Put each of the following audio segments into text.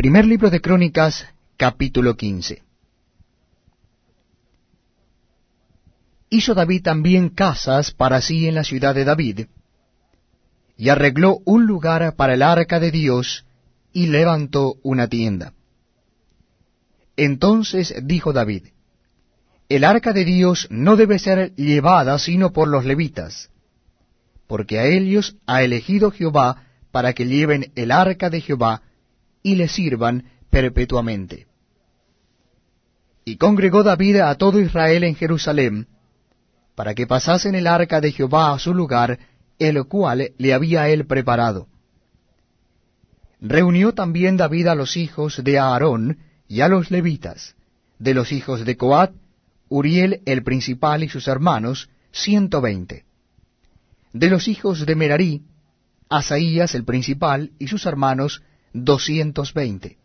Primer libro de Crónicas, capítulo 15. Hizo David también casas para sí en la ciudad de David, y arregló un lugar para el arca de Dios, y levantó una tienda. Entonces dijo David, El arca de Dios no debe ser llevada sino por los levitas, porque a ellos ha elegido Jehová para que lleven el arca de Jehová, y le sirvan perpetuamente. Y congregó David a todo Israel en Jerusalén, para que pasasen el arca de Jehová a su lugar, el cual le había él preparado. Reunió también David a los hijos de Aarón y a los levitas, de los hijos de Coat, Uriel el principal y sus hermanos, ciento veinte. De los hijos de Merarí, Asaías el principal y sus hermanos, doscientos veinte.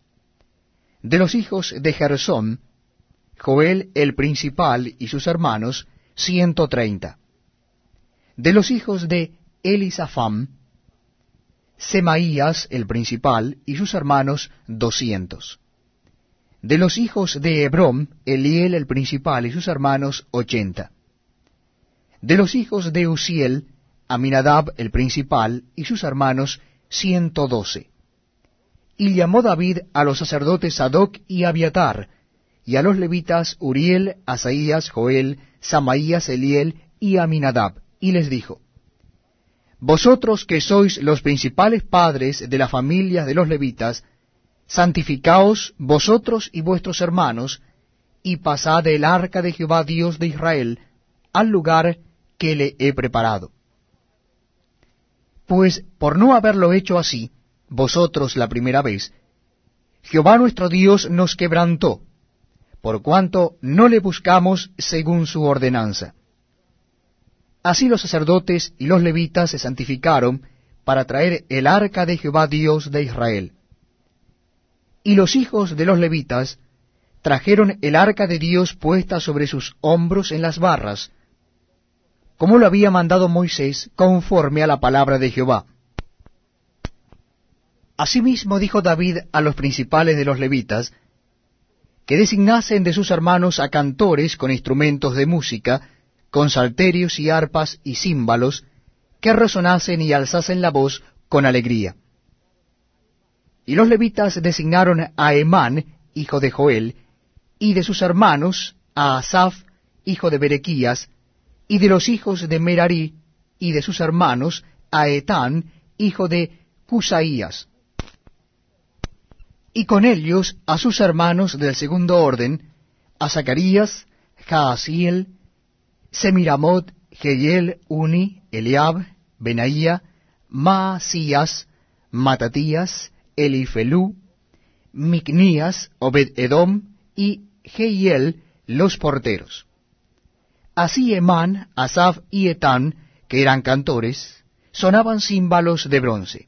De los hijos de Gersón, Joel el principal y sus hermanos, ciento treinta. De los hijos de Elisafam, Semaías el principal y sus hermanos, doscientos. De los hijos de Hebrón, Eliel el principal y sus hermanos, ochenta. De los hijos de Uziel, Aminadab el principal y sus hermanos, ciento doce. Y llamó David a los sacerdotes Sadoc y Abiatar, y a los levitas Uriel, Asaías, Joel, Samaías, Eliel y Aminadab, y les dijo, Vosotros que sois los principales padres de las familias de los levitas, santificaos vosotros y vuestros hermanos, y pasad el arca de Jehová Dios de Israel al lugar que le he preparado. Pues por no haberlo hecho así, vosotros la primera vez, Jehová nuestro Dios nos quebrantó, por cuanto no le buscamos según su ordenanza. Así los sacerdotes y los levitas se santificaron para traer el arca de Jehová Dios de Israel. Y los hijos de los levitas trajeron el arca de Dios puesta sobre sus hombros en las barras, como lo había mandado Moisés conforme a la palabra de Jehová. Asimismo dijo David a los principales de los levitas, que designasen de sus hermanos a cantores con instrumentos de música, con salterios y arpas y címbalos, que resonasen y alzasen la voz con alegría. Y los levitas designaron a Emán, hijo de Joel, y de sus hermanos a Asaf, hijo de Berequías, y de los hijos de Merari, y de sus hermanos a Etán, hijo de Cusaías y con ellos a sus hermanos del segundo orden, a Zacarías, Jaasiel, Semiramot, Geyel, Uni, Eliab, Benaía, Maasías, Matatías, Elifelú, Micnías, Obed-Edom y Geiel, los porteros. Así Emán, Asaf y Etán, que eran cantores, sonaban címbalos de bronce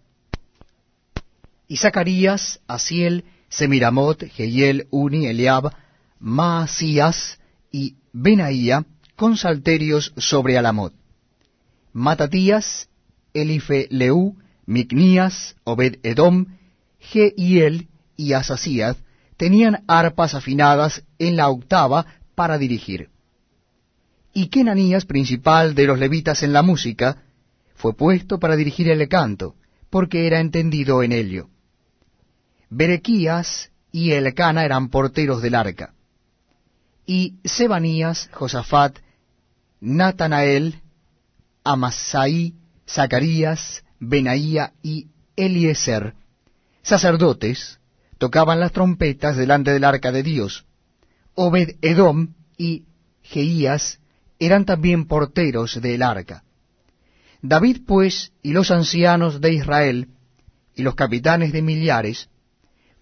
y Zacarías, Asiel, Semiramot, Geyel, Uni, Eliab, Maasías y Benaía con salterios sobre Alamot. Matatías, Elife Leú, Micnías, Obed Edom, Geiel y Asasías tenían arpas afinadas en la octava para dirigir. Y Kenanías, principal de los levitas en la música, fue puesto para dirigir el canto, porque era entendido en ello. Berequías y Elcana eran porteros del arca. Y Sebanías, Josafat, Natanael, Amasai, Zacarías, Benaía y Eliezer, sacerdotes, tocaban las trompetas delante del arca de Dios. Obed Edom y Jeías eran también porteros del arca. David, pues, y los ancianos de Israel, y los capitanes de millares,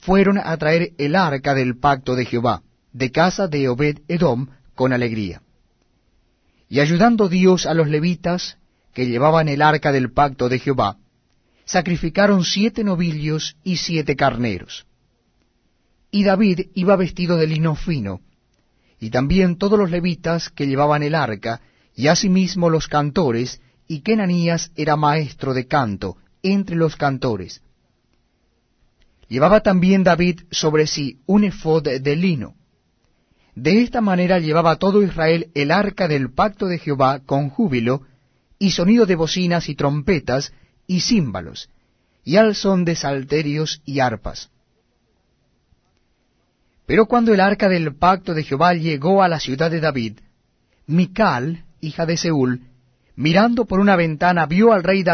fueron a traer el arca del pacto de Jehová, de casa de Obed Edom, con alegría. Y ayudando Dios a los levitas, que llevaban el arca del pacto de Jehová, sacrificaron siete novillos y siete carneros. Y David iba vestido de lino fino, y también todos los levitas que llevaban el arca, y asimismo los cantores, y Kenanías era maestro de canto entre los cantores, Llevaba también David sobre sí un efod de lino. De esta manera llevaba todo Israel el arca del pacto de Jehová con júbilo, y sonido de bocinas y trompetas y címbalos, y al son de salterios y arpas. Pero cuando el arca del pacto de Jehová llegó a la ciudad de David, Mical, hija de Seúl, mirando por una ventana, vio al rey David